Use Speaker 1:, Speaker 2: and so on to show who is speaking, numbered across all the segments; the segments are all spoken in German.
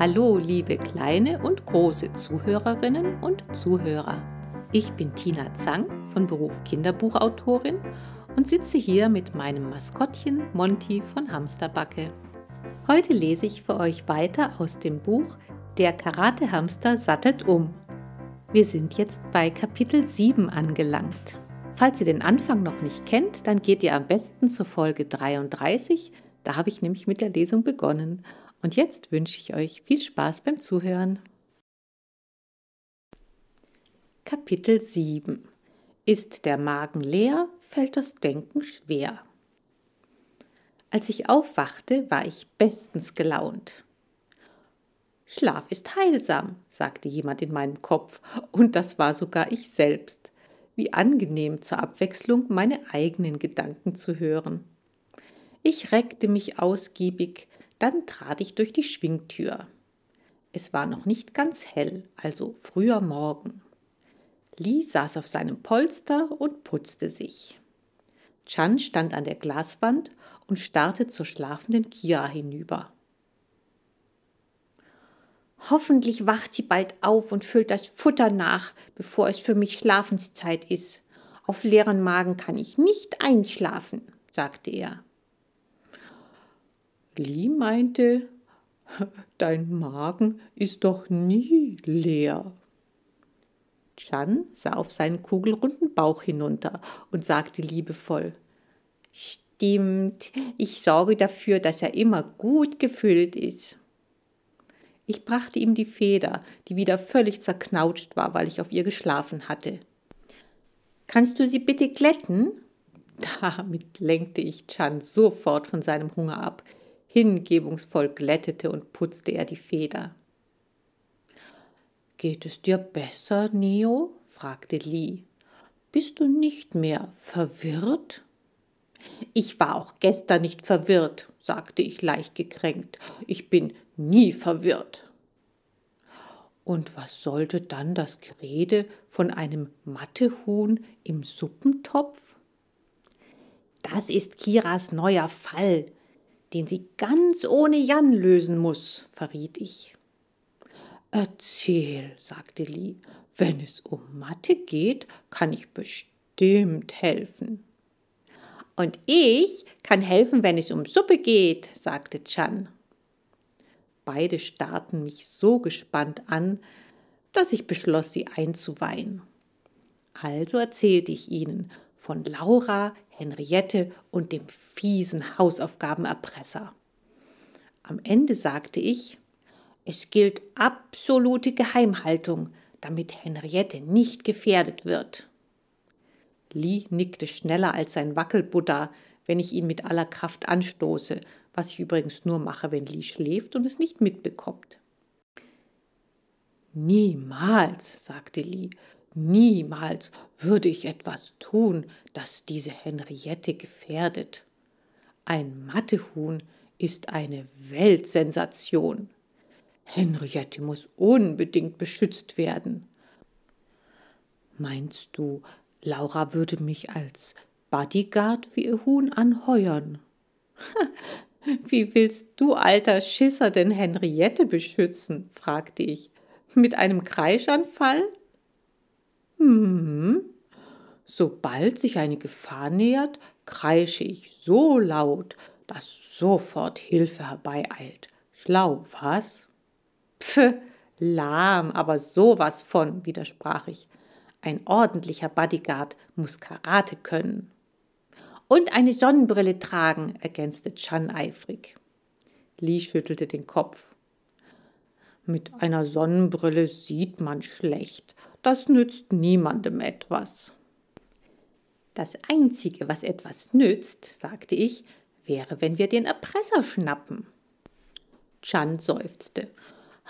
Speaker 1: Hallo, liebe kleine und große Zuhörerinnen und Zuhörer. Ich bin Tina Zang von Beruf Kinderbuchautorin und sitze hier mit meinem Maskottchen Monty von Hamsterbacke. Heute lese ich für euch weiter aus dem Buch Der Karatehamster sattelt um. Wir sind jetzt bei Kapitel 7 angelangt. Falls ihr den Anfang noch nicht kennt, dann geht ihr am besten zur Folge 33. Da habe ich nämlich mit der Lesung begonnen. Und jetzt wünsche ich euch viel Spaß beim Zuhören. Kapitel 7 Ist der Magen leer, fällt das Denken schwer. Als ich aufwachte, war ich bestens gelaunt. Schlaf ist heilsam, sagte jemand in meinem Kopf, und das war sogar ich selbst. Wie angenehm zur Abwechslung meine eigenen Gedanken zu hören. Ich reckte mich ausgiebig, dann trat ich durch die Schwingtür. Es war noch nicht ganz hell, also früher Morgen. Lee saß auf seinem Polster und putzte sich. Chan stand an der Glaswand und starrte zur schlafenden Kira hinüber. Hoffentlich wacht sie bald auf und füllt das Futter nach, bevor es für mich Schlafenszeit ist. Auf leeren Magen kann ich nicht einschlafen, sagte er. Lee meinte, dein Magen ist doch nie leer. Chan sah auf seinen kugelrunden Bauch hinunter und sagte liebevoll, Stimmt, ich sorge dafür, dass er immer gut gefüllt ist. Ich brachte ihm die Feder, die wieder völlig zerknautscht war, weil ich auf ihr geschlafen hatte. Kannst du sie bitte glätten? Damit lenkte ich Chan sofort von seinem Hunger ab. Hingebungsvoll glättete und putzte er die Feder. Geht es dir besser, Neo? fragte Lee. Bist du nicht mehr verwirrt? Ich war auch gestern nicht verwirrt, sagte ich leicht gekränkt. Ich bin nie verwirrt. Und was sollte dann das Gerede von einem Mattehuhn im Suppentopf? Das ist Kiras neuer Fall, den sie ganz ohne Jan lösen muss, verriet ich. Erzähl, sagte Lee, wenn es um Mathe geht, kann ich bestimmt helfen. Und ich kann helfen, wenn es um Suppe geht, sagte Chan. Beide starrten mich so gespannt an, dass ich beschloss, sie einzuweihen. Also erzählte ich ihnen von Laura, Henriette und dem fiesen Hausaufgabenerpresser. Am Ende sagte ich, es gilt absolute Geheimhaltung, damit Henriette nicht gefährdet wird. Lee nickte schneller als sein Wackelbuddha, wenn ich ihn mit aller Kraft anstoße, was ich übrigens nur mache, wenn Lee schläft und es nicht mitbekommt. Niemals, sagte Lee, Niemals würde ich etwas tun, das diese Henriette gefährdet. Ein Mattehuhn ist eine Weltsensation. Henriette muss unbedingt beschützt werden. Meinst du, Laura würde mich als Bodyguard für ihr Huhn anheuern? Wie willst du, alter Schisser, denn Henriette beschützen? fragte ich. Mit einem Kreischanfall? Hm. Sobald sich eine Gefahr nähert, kreische ich so laut, dass sofort Hilfe herbeieilt. Schlau, was? Pf, lahm, aber sowas von, widersprach ich. Ein ordentlicher Bodyguard muss Karate können. Und eine Sonnenbrille tragen, ergänzte Chan eifrig. Lee schüttelte den Kopf. Mit einer Sonnenbrille sieht man schlecht. Das nützt niemandem etwas. Das Einzige, was etwas nützt, sagte ich, wäre, wenn wir den Erpresser schnappen. Chan seufzte.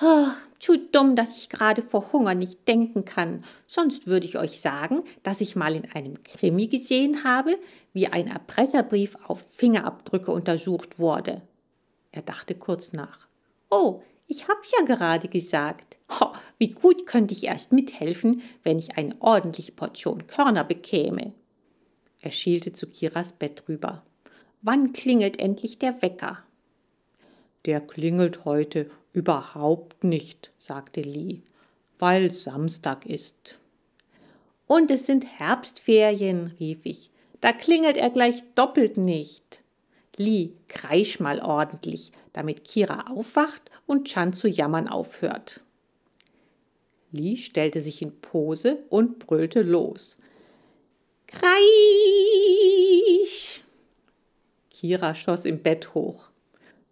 Speaker 1: Oh, zu dumm, dass ich gerade vor Hunger nicht denken kann. Sonst würde ich euch sagen, dass ich mal in einem Krimi gesehen habe, wie ein Erpresserbrief auf Fingerabdrücke untersucht wurde. Er dachte kurz nach. Oh, ich hab's ja gerade gesagt. Ho, wie gut könnte ich erst mithelfen, wenn ich eine ordentliche Portion Körner bekäme. Er schielte zu Kiras Bett rüber. Wann klingelt endlich der Wecker? Der klingelt heute Überhaupt nicht, sagte Lee, weil Samstag ist.
Speaker 2: Und es sind Herbstferien, rief ich. Da klingelt er gleich doppelt nicht. Lee, kreisch mal ordentlich, damit Kira aufwacht und Chan zu jammern aufhört.
Speaker 1: Lee stellte sich in Pose und brüllte los.
Speaker 2: Kreisch!
Speaker 1: Kira schoss im Bett hoch.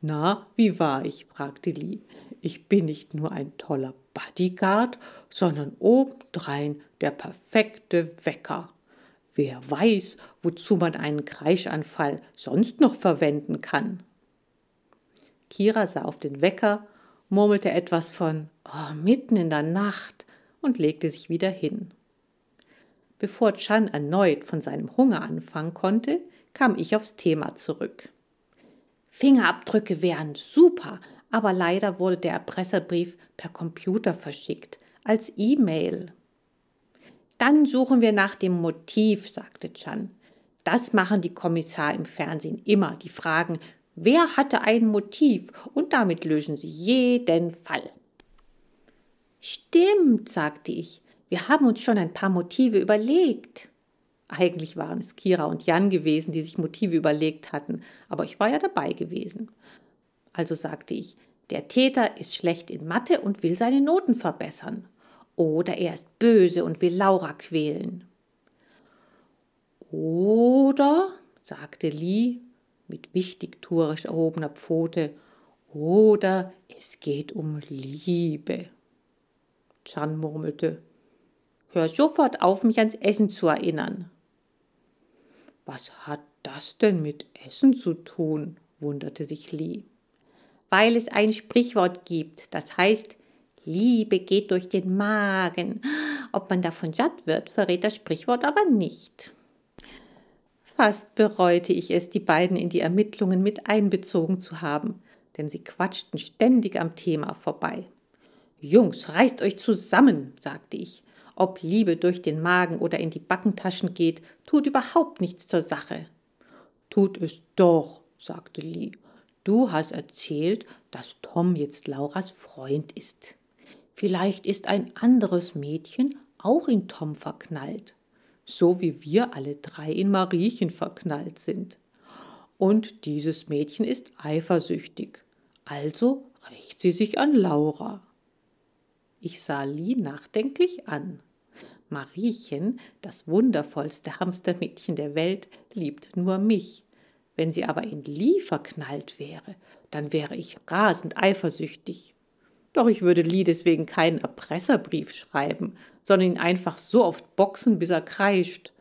Speaker 1: Na, wie war ich? fragte Lee. Ich bin nicht nur ein toller Bodyguard, sondern obendrein der perfekte Wecker. Wer weiß, wozu man einen Kreischanfall sonst noch verwenden kann. Kira sah auf den Wecker, murmelte etwas von oh, mitten in der Nacht und legte sich wieder hin. Bevor Chan erneut von seinem Hunger anfangen konnte, kam ich aufs Thema zurück.
Speaker 2: Fingerabdrücke wären super, aber leider wurde der Erpresserbrief per Computer verschickt, als E-Mail. Dann suchen wir nach dem Motiv, sagte Chan. Das machen die Kommissar im Fernsehen immer. Die fragen, wer hatte ein Motiv? Und damit lösen sie jeden Fall. Stimmt, sagte ich. Wir haben uns schon ein paar Motive überlegt.
Speaker 1: Eigentlich waren es Kira und Jan gewesen, die sich Motive überlegt hatten, aber ich war ja dabei gewesen. Also sagte ich, der Täter ist schlecht in Mathe und will seine Noten verbessern. Oder er ist böse und will Laura quälen. Oder, sagte Lee mit wichtigtuerisch erhobener Pfote, oder es geht um Liebe. Chan murmelte, hör sofort auf, mich ans Essen zu erinnern. Was hat das denn mit Essen zu tun? wunderte sich Lee.
Speaker 2: Weil es ein Sprichwort gibt, das heißt, Liebe geht durch den Magen. Ob man davon satt wird, verrät das Sprichwort aber nicht.
Speaker 1: Fast bereute ich es, die beiden in die Ermittlungen mit einbezogen zu haben, denn sie quatschten ständig am Thema vorbei. Jungs, reißt euch zusammen, sagte ich. Ob Liebe durch den Magen oder in die Backentaschen geht, tut überhaupt nichts zur Sache. Tut es doch, sagte Lee. Du hast erzählt, dass Tom jetzt Lauras Freund ist. Vielleicht ist ein anderes Mädchen auch in Tom verknallt, so wie wir alle drei in Mariechen verknallt sind. Und dieses Mädchen ist eifersüchtig, also rächt sie sich an Laura. Ich sah Lee nachdenklich an. Mariechen, das wundervollste Hamstermädchen der Welt, liebt nur mich. Wenn sie aber in Lee verknallt wäre, dann wäre ich rasend eifersüchtig. Doch ich würde Lee deswegen keinen Erpresserbrief schreiben, sondern ihn einfach so oft boxen, bis er kreischt.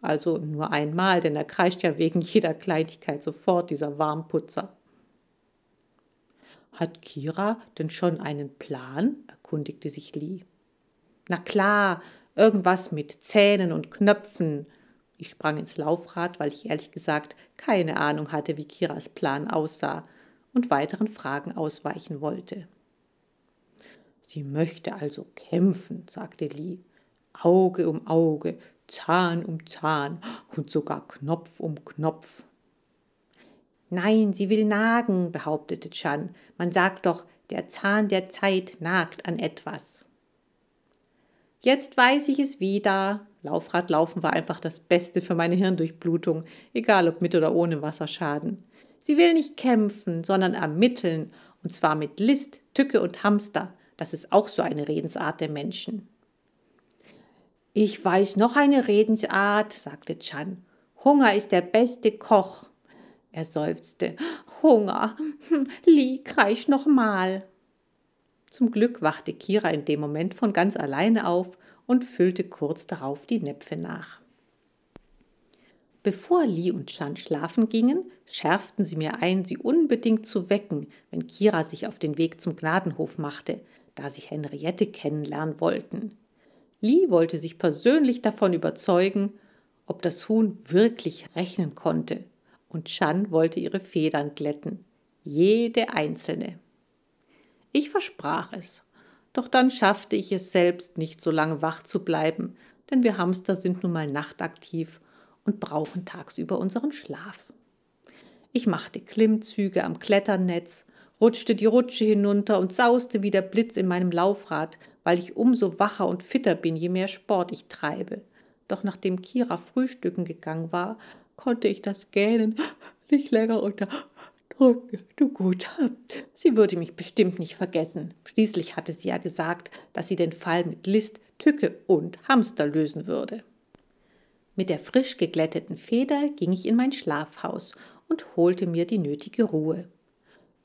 Speaker 1: Also nur einmal, denn er kreischt ja wegen jeder Kleinigkeit sofort, dieser Warmputzer. Hat Kira denn schon einen Plan? erkundigte sich Lee. Na klar, irgendwas mit Zähnen und Knöpfen. Ich sprang ins Laufrad, weil ich ehrlich gesagt keine Ahnung hatte, wie Kiras Plan aussah und weiteren Fragen ausweichen wollte. Sie möchte also kämpfen, sagte Lee. Auge um Auge, Zahn um Zahn und sogar Knopf um Knopf.
Speaker 2: Nein, sie will nagen, behauptete Chan. Man sagt doch, der Zahn der Zeit nagt an etwas. Jetzt weiß ich es wieder. Laufradlaufen war einfach das Beste für meine Hirndurchblutung, egal ob mit oder ohne Wasserschaden. Sie will nicht kämpfen, sondern ermitteln, und zwar mit List, Tücke und Hamster. Das ist auch so eine Redensart der Menschen. Ich weiß noch eine Redensart, sagte Chan. Hunger ist der beste Koch. Er seufzte. Hunger. Hm, Li, kreisch noch mal. Zum Glück wachte Kira in dem Moment von ganz alleine auf und füllte kurz darauf die Näpfe nach. Bevor Li und Chan schlafen gingen, schärften sie mir ein, sie unbedingt zu wecken, wenn Kira sich auf den Weg zum Gnadenhof machte, da sie Henriette kennenlernen wollten. Lee wollte sich persönlich davon überzeugen, ob das Huhn wirklich rechnen konnte, und Chan wollte ihre Federn glätten, jede einzelne. Ich versprach es, doch dann schaffte ich es selbst nicht so lange wach zu bleiben, denn wir Hamster sind nun mal nachtaktiv und brauchen tagsüber unseren Schlaf. Ich machte Klimmzüge am Kletternetz rutschte die Rutsche hinunter und sauste wie der Blitz in meinem Laufrad, weil ich umso wacher und fitter bin, je mehr Sport ich treibe. Doch nachdem Kira frühstücken gegangen war, konnte ich das Gähnen nicht länger unterdrücken. Du gut, sie würde mich bestimmt nicht vergessen. Schließlich hatte sie ja gesagt, dass sie den Fall mit List, Tücke und Hamster lösen würde. Mit der frisch geglätteten Feder ging ich in mein Schlafhaus und holte mir die nötige Ruhe.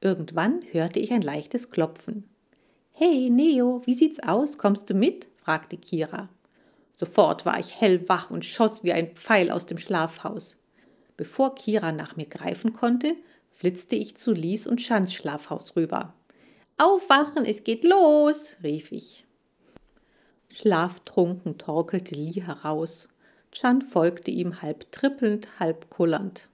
Speaker 2: Irgendwann hörte ich ein leichtes Klopfen. Hey, Neo, wie sieht's aus? Kommst du mit? fragte Kira. Sofort war ich hellwach und schoss wie ein Pfeil aus dem Schlafhaus. Bevor Kira nach mir greifen konnte, flitzte ich zu Lies und Schans Schlafhaus rüber. Aufwachen, es geht los, rief ich. Schlaftrunken torkelte Lee heraus. Chan folgte ihm halb trippelnd, halb kullernd.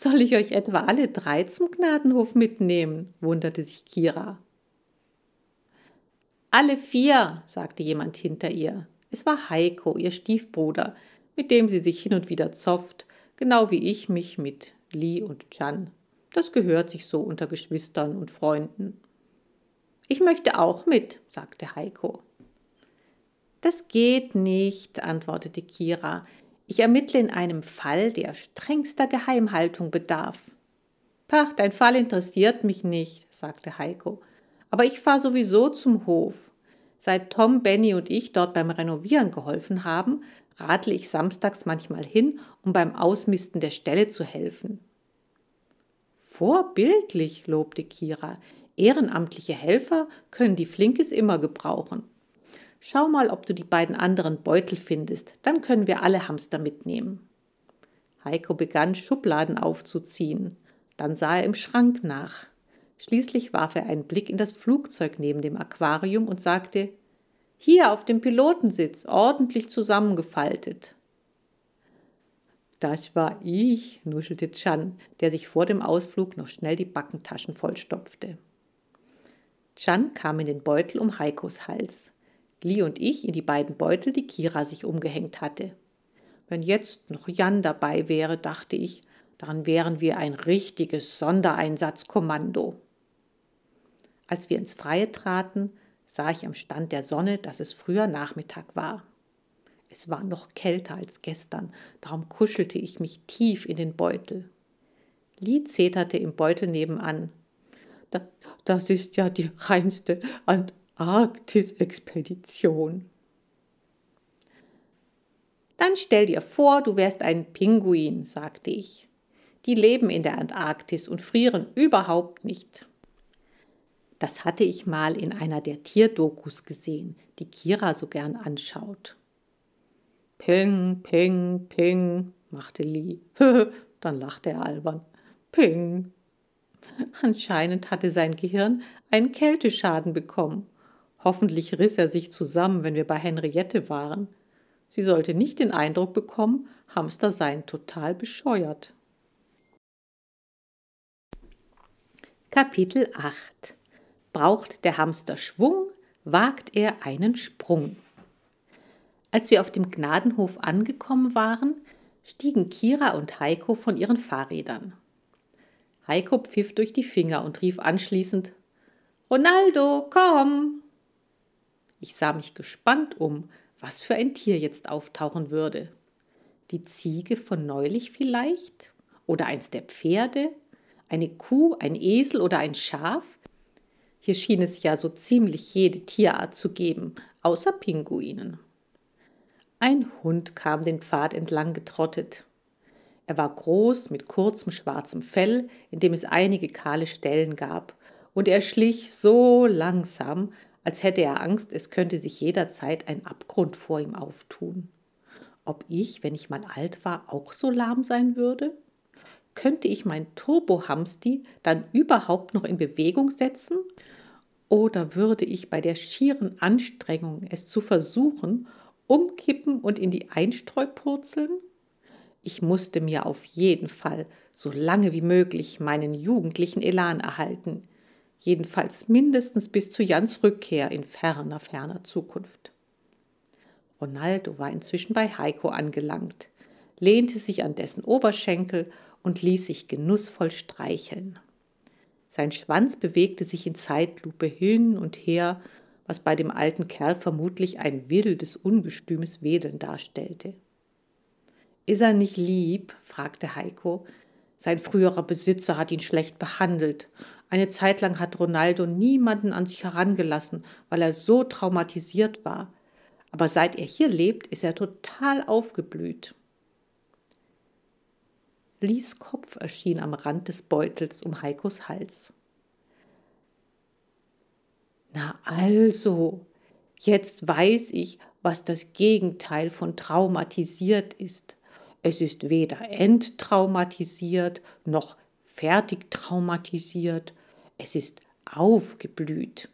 Speaker 2: Soll ich euch etwa alle drei zum Gnadenhof mitnehmen? wunderte sich Kira. Alle vier, sagte jemand hinter ihr. Es war Heiko, ihr Stiefbruder, mit dem sie sich hin und wieder zofft, genau wie ich mich mit Lee und Chan. Das gehört sich so unter Geschwistern und Freunden. Ich möchte auch mit, sagte Heiko. Das geht nicht, antwortete Kira. Ich ermittle in einem Fall, der strengster Geheimhaltung bedarf. Pach, dein Fall interessiert mich nicht, sagte Heiko. Aber ich fahre sowieso zum Hof. Seit Tom, Benny und ich dort beim Renovieren geholfen haben, radle ich samstags manchmal hin, um beim Ausmisten der Stelle zu helfen. Vorbildlich, lobte Kira. Ehrenamtliche Helfer können die Flinkes immer gebrauchen. Schau mal, ob du die beiden anderen Beutel findest, dann können wir alle Hamster mitnehmen. Heiko begann, Schubladen aufzuziehen. Dann sah er im Schrank nach. Schließlich warf er einen Blick in das Flugzeug neben dem Aquarium und sagte Hier auf dem Pilotensitz, ordentlich zusammengefaltet. Das war ich, nuschelte Chan, der sich vor dem Ausflug noch schnell die Backentaschen vollstopfte. Chan kam in den Beutel um Heikos Hals, Lee und ich in die beiden Beutel, die Kira sich umgehängt hatte. Wenn jetzt noch Jan dabei wäre, dachte ich, dann wären wir ein richtiges Sondereinsatzkommando. Als wir ins Freie traten, sah ich am Stand der Sonne, dass es früher Nachmittag war. Es war noch kälter als gestern, darum kuschelte ich mich tief in den Beutel. Lee zeterte im Beutel nebenan. Das ist ja die reinste Antarktis-Expedition. Dann stell dir vor, du wärst ein Pinguin, sagte ich. Die leben in der Antarktis und frieren überhaupt nicht. Das hatte ich mal in einer der Tierdokus gesehen, die Kira so gern anschaut. Ping, ping, ping, machte Lee. Dann lachte er albern. Ping. Anscheinend hatte sein Gehirn einen Kälteschaden bekommen. Hoffentlich riss er sich zusammen, wenn wir bei Henriette waren. Sie sollte nicht den Eindruck bekommen, Hamster seien total bescheuert. Kapitel 8 Braucht der Hamster Schwung, wagt er einen Sprung. Als wir auf dem Gnadenhof angekommen waren, stiegen Kira und Heiko von ihren Fahrrädern. Heiko pfiff durch die Finger und rief anschließend Ronaldo, komm. Ich sah mich gespannt um, was für ein Tier jetzt auftauchen würde. Die Ziege von neulich vielleicht? Oder eins der Pferde? Eine Kuh, ein Esel oder ein Schaf? Hier schien es ja so ziemlich jede Tierart zu geben, außer Pinguinen. Ein Hund kam den Pfad entlang getrottet. Er war groß, mit kurzem schwarzem Fell, in dem es einige kahle Stellen gab, und er schlich so langsam, als hätte er Angst, es könnte sich jederzeit ein Abgrund vor ihm auftun. Ob ich, wenn ich mal alt war, auch so lahm sein würde? Könnte ich mein Turbo-Hamsti dann überhaupt noch in Bewegung setzen? Oder würde ich bei der schieren Anstrengung, es zu versuchen, umkippen und in die Einstreu purzeln? Ich musste mir auf jeden Fall so lange wie möglich meinen jugendlichen Elan erhalten, jedenfalls mindestens bis zu Jans Rückkehr in ferner, ferner Zukunft. Ronaldo war inzwischen bei Heiko angelangt, lehnte sich an dessen Oberschenkel und ließ sich genussvoll streicheln.
Speaker 1: Sein Schwanz bewegte sich in Zeitlupe hin und her, was bei dem alten Kerl vermutlich ein wildes, ungestümes Wedeln darstellte. Ist er nicht lieb? fragte Heiko. Sein früherer Besitzer hat ihn schlecht behandelt. Eine Zeit lang hat Ronaldo niemanden an sich herangelassen, weil er so traumatisiert war. Aber seit er hier lebt, ist er total aufgeblüht. Lies Kopf erschien am Rand des Beutels um Heikos Hals. Na also, jetzt weiß ich, was das Gegenteil von traumatisiert ist. Es ist weder enttraumatisiert noch fertig traumatisiert. Es ist aufgeblüht.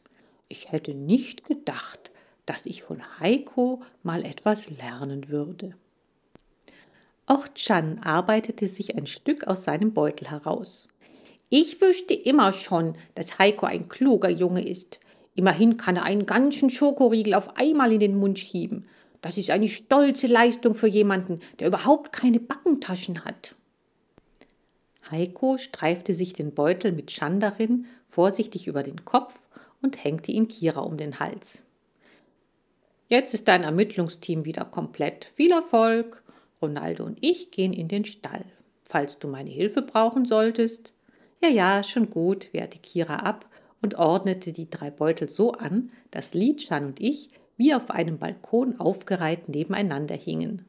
Speaker 1: Ich hätte nicht gedacht, dass ich von Heiko mal etwas lernen würde. Auch Chan arbeitete sich ein Stück aus seinem Beutel heraus. Ich wüsste immer schon, dass Heiko ein kluger Junge ist. Immerhin kann er einen ganzen Schokoriegel auf einmal in den Mund schieben. Das ist eine stolze Leistung für jemanden, der überhaupt keine Backentaschen hat. Heiko streifte sich den Beutel mit Chan darin vorsichtig über den Kopf und hängte ihn Kira um den Hals. Jetzt ist dein Ermittlungsteam wieder komplett. Viel Erfolg! Ronaldo und ich gehen in den Stall. Falls du meine Hilfe brauchen solltest. Ja, ja, schon gut, wehrte Kira ab und ordnete die drei Beutel so an, dass Li-Chan und ich wie auf einem Balkon aufgereiht nebeneinander hingen.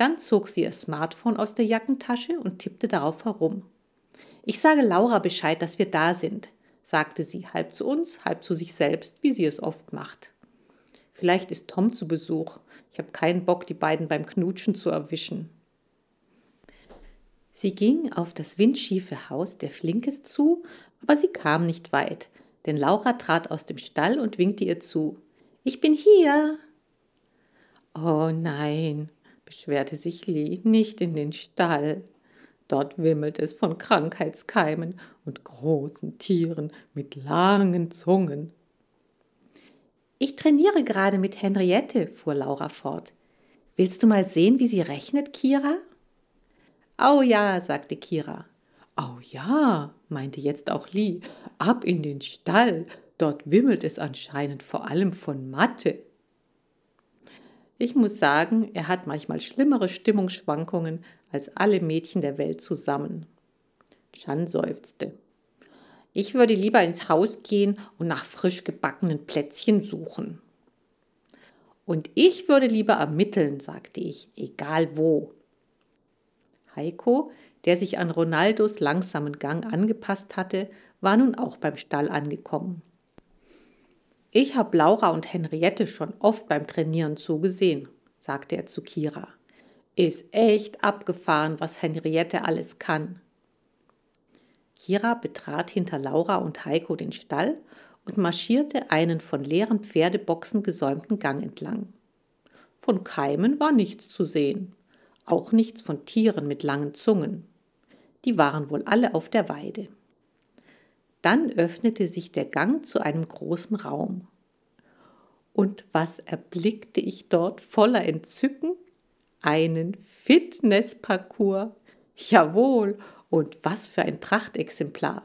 Speaker 1: Dann zog sie ihr Smartphone aus der Jackentasche und tippte darauf herum. Ich sage Laura Bescheid, dass wir da sind, sagte sie, halb zu uns, halb zu sich selbst, wie sie es oft macht. Vielleicht ist Tom zu Besuch. Ich habe keinen Bock, die beiden beim Knutschen zu erwischen. Sie ging auf das windschiefe Haus der Flinkes zu, aber sie kam nicht weit, denn Laura trat aus dem Stall und winkte ihr zu. Ich bin hier. Oh nein, beschwerte sich Lee, nicht in den Stall. Dort wimmelt es von Krankheitskeimen und großen Tieren mit langen Zungen. Ich trainiere gerade mit Henriette, fuhr Laura fort. Willst du mal sehen, wie sie rechnet, Kira? Au ja, sagte Kira. Au ja, meinte jetzt auch Lee. Ab in den Stall. Dort wimmelt es anscheinend vor allem von Mathe. Ich muss sagen, er hat manchmal schlimmere Stimmungsschwankungen als alle Mädchen der Welt zusammen. Chan seufzte. Ich würde lieber ins Haus gehen und nach frisch gebackenen Plätzchen suchen. Und ich würde lieber ermitteln, sagte ich, egal wo. Heiko, der sich an Ronaldos langsamen Gang angepasst hatte, war nun auch beim Stall angekommen. Ich habe Laura und Henriette schon oft beim Trainieren zugesehen, sagte er zu Kira. Ist echt abgefahren, was Henriette alles kann. Kira betrat hinter Laura und Heiko den Stall und marschierte einen von leeren Pferdeboxen gesäumten Gang entlang. Von Keimen war nichts zu sehen, auch nichts von Tieren mit langen Zungen. Die waren wohl alle auf der Weide. Dann öffnete sich der Gang zu einem großen Raum. Und was erblickte ich dort voller Entzücken? Einen Fitnessparcours. Jawohl, und was für ein Prachtexemplar.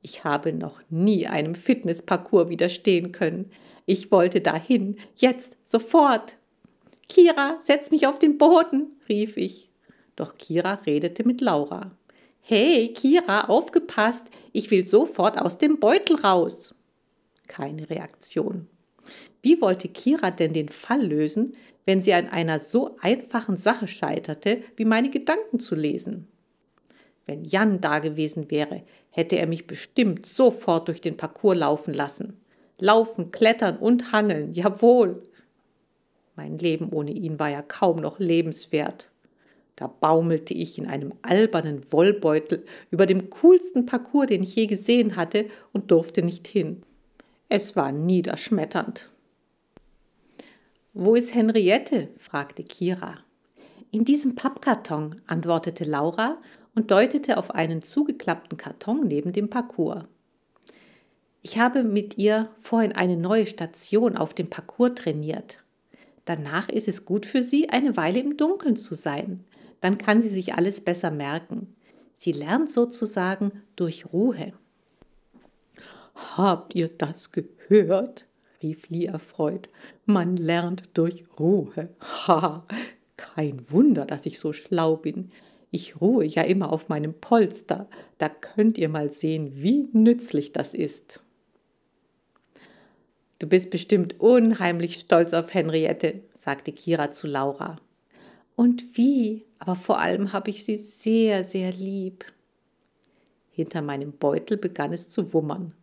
Speaker 1: Ich habe noch nie einem Fitnessparcours widerstehen können. Ich wollte dahin, jetzt, sofort. Kira, setz mich auf den Boden, rief ich. Doch Kira redete mit Laura. Hey, Kira, aufgepasst, ich will sofort aus dem Beutel raus. Keine Reaktion. Wie wollte Kira denn den Fall lösen, wenn sie an einer so einfachen Sache scheiterte, wie meine Gedanken zu lesen? Wenn Jan da gewesen wäre, hätte er mich bestimmt sofort durch den Parcours laufen lassen. Laufen, klettern und hangeln, jawohl. Mein Leben ohne ihn war ja kaum noch lebenswert. Da baumelte ich in einem albernen Wollbeutel über dem coolsten Parcours, den ich je gesehen hatte, und durfte nicht hin. Es war niederschmetternd. Wo ist Henriette? fragte Kira. In diesem Pappkarton, antwortete Laura und deutete auf einen zugeklappten Karton neben dem Parcours. Ich habe mit ihr vorhin eine neue Station auf dem Parcours trainiert. Danach ist es gut für sie, eine Weile im Dunkeln zu sein. Dann kann sie sich alles besser merken. Sie lernt sozusagen durch Ruhe. Habt ihr das gehört? rief Lee erfreut. Man lernt durch Ruhe. Ha, kein Wunder, dass ich so schlau bin. Ich ruhe ja immer auf meinem Polster. Da könnt ihr mal sehen, wie nützlich das ist.
Speaker 2: Du bist bestimmt unheimlich stolz auf Henriette, sagte Kira zu Laura. Und wie? Aber vor allem habe ich sie sehr, sehr lieb. Hinter meinem Beutel begann es zu wummern.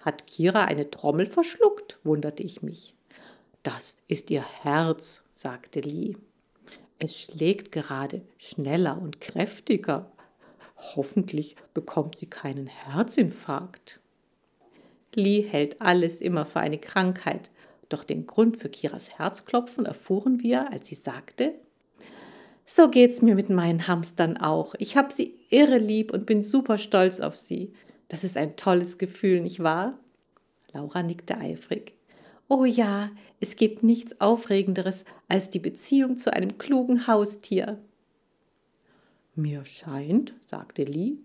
Speaker 2: Hat Kira eine Trommel verschluckt? wunderte ich mich. Das ist ihr Herz, sagte Lee. Es schlägt gerade schneller und kräftiger. Hoffentlich bekommt sie keinen Herzinfarkt. Lee hält alles immer für eine Krankheit, doch den Grund für Kiras Herzklopfen erfuhren wir, als sie sagte, so geht's mir mit meinen Hamstern auch. Ich habe sie irre lieb und bin super stolz auf sie. Das ist ein tolles Gefühl, nicht wahr? Laura nickte eifrig. Oh ja, es gibt nichts Aufregenderes als die Beziehung zu einem klugen Haustier.
Speaker 1: Mir scheint, sagte Lee,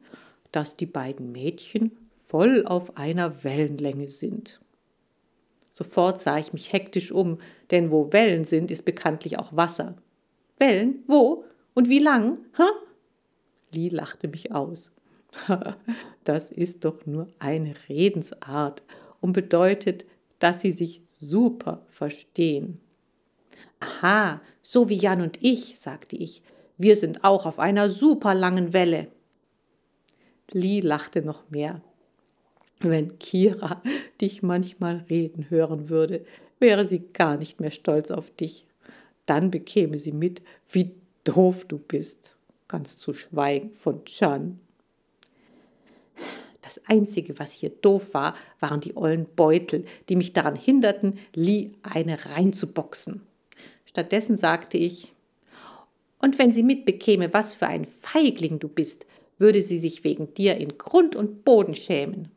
Speaker 1: dass die beiden Mädchen voll auf einer Wellenlänge sind.
Speaker 2: Sofort sah ich mich hektisch um, denn wo Wellen sind, ist bekanntlich auch Wasser. Wellen? Wo? Und wie lang? Ha?
Speaker 1: Lee lachte mich aus. das ist doch nur eine Redensart und bedeutet, dass sie sich super verstehen.
Speaker 2: Aha, so wie Jan und ich, sagte ich. Wir sind auch auf einer super langen Welle.
Speaker 1: Lee lachte noch mehr. Wenn Kira dich manchmal reden hören würde, wäre sie gar nicht mehr stolz auf dich. Dann bekäme sie mit, wie doof du bist, ganz zu schweigen von Chan.
Speaker 2: Das Einzige, was hier doof war, waren die ollen Beutel, die mich daran hinderten, Lee eine reinzuboxen. Stattdessen sagte ich, und wenn sie mitbekäme, was für ein Feigling du bist, würde sie sich wegen dir in Grund und Boden schämen.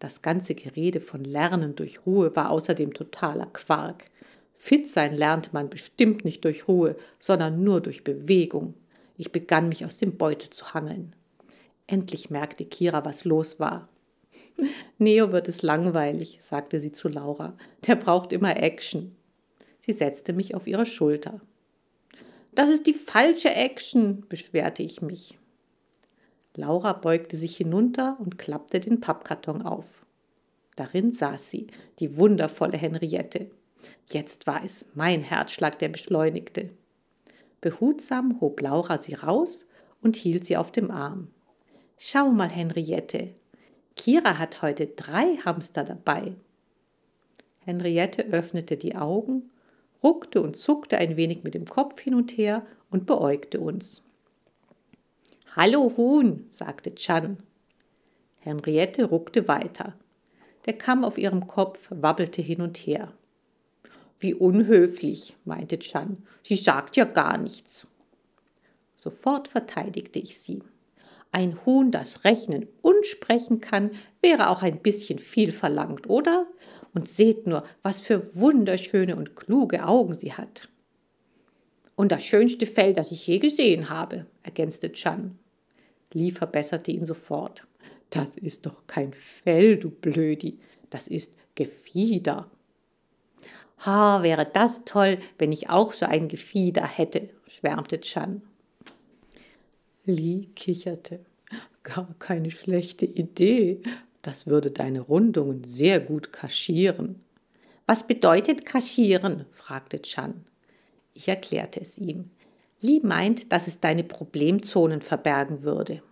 Speaker 2: Das ganze Gerede von Lernen durch Ruhe war außerdem totaler Quark. Fit sein lernt man bestimmt nicht durch Ruhe, sondern nur durch Bewegung. Ich begann mich aus dem Beutel zu hangeln. Endlich merkte Kira, was los war. Neo wird es langweilig, sagte sie zu Laura. Der braucht immer Action. Sie setzte mich auf ihre Schulter. Das ist die falsche Action, beschwerte ich mich. Laura beugte sich hinunter und klappte den Pappkarton auf. Darin saß sie, die wundervolle Henriette. Jetzt war es mein Herzschlag, der beschleunigte. Behutsam hob Laura sie raus und hielt sie auf dem Arm. Schau mal, Henriette. Kira hat heute drei Hamster dabei. Henriette öffnete die Augen, ruckte und zuckte ein wenig mit dem Kopf hin und her und beäugte uns. Hallo Huhn, sagte Chan. Henriette ruckte weiter. Der Kamm auf ihrem Kopf wabbelte hin und her. Wie unhöflich, meinte Chan. Sie sagt ja gar nichts. Sofort verteidigte ich sie. Ein Huhn, das rechnen und sprechen kann, wäre auch ein bisschen viel verlangt, oder? Und seht nur, was für wunderschöne und kluge Augen sie hat. Und das schönste Fell, das ich je gesehen habe, ergänzte Chan. Lee verbesserte ihn sofort. Das ist doch kein Fell, du Blödi, das ist Gefieder. Ha, wäre das toll, wenn ich auch so ein Gefieder hätte, schwärmte Chan.
Speaker 1: Lee kicherte. Gar keine schlechte Idee. Das würde deine Rundungen sehr gut kaschieren.
Speaker 2: Was bedeutet kaschieren? fragte Chan. Ich erklärte es ihm. Lee meint, dass es deine Problemzonen verbergen würde.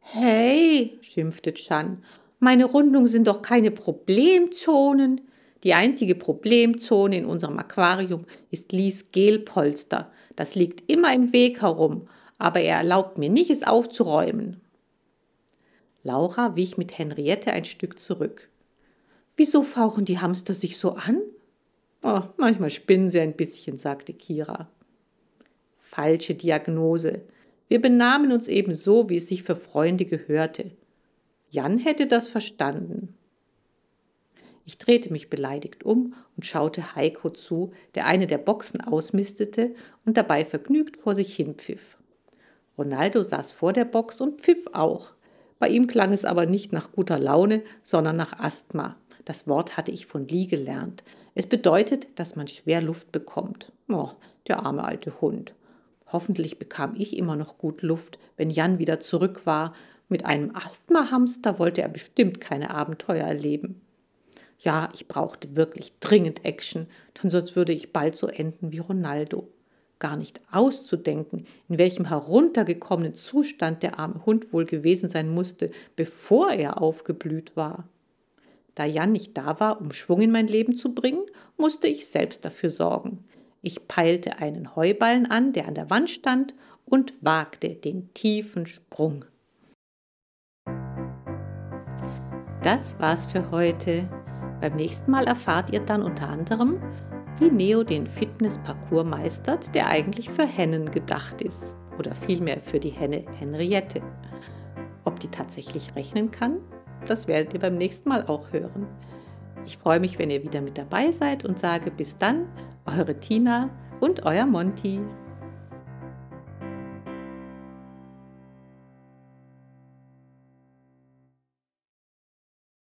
Speaker 2: Hey, schimpfte Chan, meine Rundungen sind doch keine Problemzonen. Die einzige Problemzone in unserem Aquarium ist Lies Gelpolster. Das liegt immer im Weg herum aber er erlaubt mir nicht, es aufzuräumen. Laura wich mit Henriette ein Stück zurück. Wieso fauchen die Hamster sich so an?
Speaker 1: Oh, manchmal spinnen sie ein bisschen, sagte Kira.
Speaker 2: Falsche Diagnose. Wir benahmen uns eben so, wie es sich für Freunde gehörte. Jan hätte das verstanden. Ich drehte mich beleidigt um und schaute Heiko zu, der eine der Boxen ausmistete und dabei vergnügt vor sich hin pfiff. Ronaldo saß vor der Box und pfiff auch.
Speaker 1: Bei ihm klang es aber nicht nach guter Laune, sondern nach Asthma. Das Wort hatte ich von Lee gelernt. Es bedeutet, dass man schwer Luft bekommt. Oh, der arme alte Hund. Hoffentlich bekam ich immer noch gut Luft, wenn Jan wieder zurück war. Mit einem Asthmahamster wollte er bestimmt keine Abenteuer erleben. Ja, ich brauchte wirklich dringend Action, denn sonst würde ich bald so enden wie Ronaldo. Gar nicht auszudenken, in welchem heruntergekommenen Zustand der arme Hund wohl gewesen sein musste, bevor er aufgeblüht war. Da Jan nicht da war, um Schwung in mein Leben zu bringen, musste ich selbst dafür sorgen. Ich peilte einen Heuballen an, der an der Wand stand, und wagte den tiefen Sprung. Das war's für heute. Beim nächsten Mal erfahrt ihr dann unter anderem, wie Neo den Fitness-Parcours meistert, der eigentlich für Hennen gedacht ist. Oder vielmehr für die Henne Henriette. Ob die tatsächlich rechnen kann, das werdet ihr beim nächsten Mal auch hören. Ich freue mich, wenn ihr wieder mit dabei seid und sage bis dann, eure Tina und euer Monty.